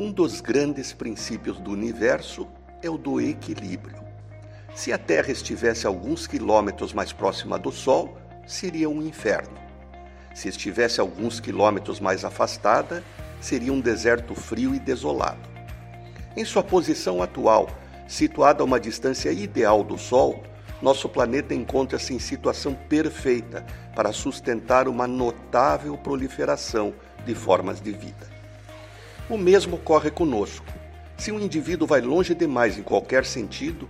Um dos grandes princípios do universo é o do equilíbrio. Se a Terra estivesse alguns quilômetros mais próxima do Sol, seria um inferno. Se estivesse alguns quilômetros mais afastada, seria um deserto frio e desolado. Em sua posição atual, situada a uma distância ideal do Sol, nosso planeta encontra-se em situação perfeita para sustentar uma notável proliferação de formas de vida. O mesmo ocorre conosco. Se um indivíduo vai longe demais em qualquer sentido,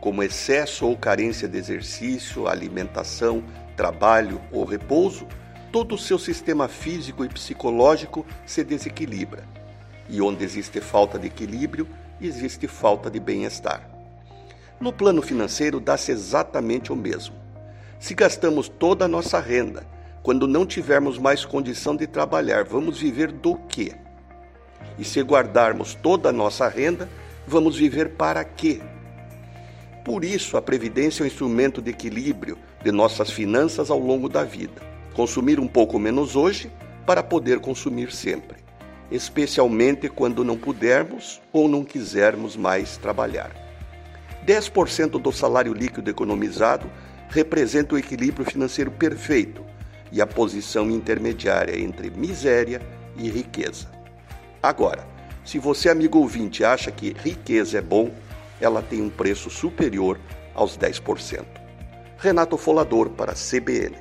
como excesso ou carência de exercício, alimentação, trabalho ou repouso, todo o seu sistema físico e psicológico se desequilibra. E onde existe falta de equilíbrio, existe falta de bem-estar. No plano financeiro, dá-se exatamente o mesmo. Se gastamos toda a nossa renda, quando não tivermos mais condição de trabalhar, vamos viver do quê? E se guardarmos toda a nossa renda, vamos viver para quê? Por isso, a previdência é um instrumento de equilíbrio de nossas finanças ao longo da vida. Consumir um pouco menos hoje para poder consumir sempre, especialmente quando não pudermos ou não quisermos mais trabalhar. 10% do salário líquido economizado representa o equilíbrio financeiro perfeito e a posição intermediária entre miséria e riqueza. Agora, se você, amigo ouvinte, acha que riqueza é bom, ela tem um preço superior aos 10%. Renato Folador para CBN.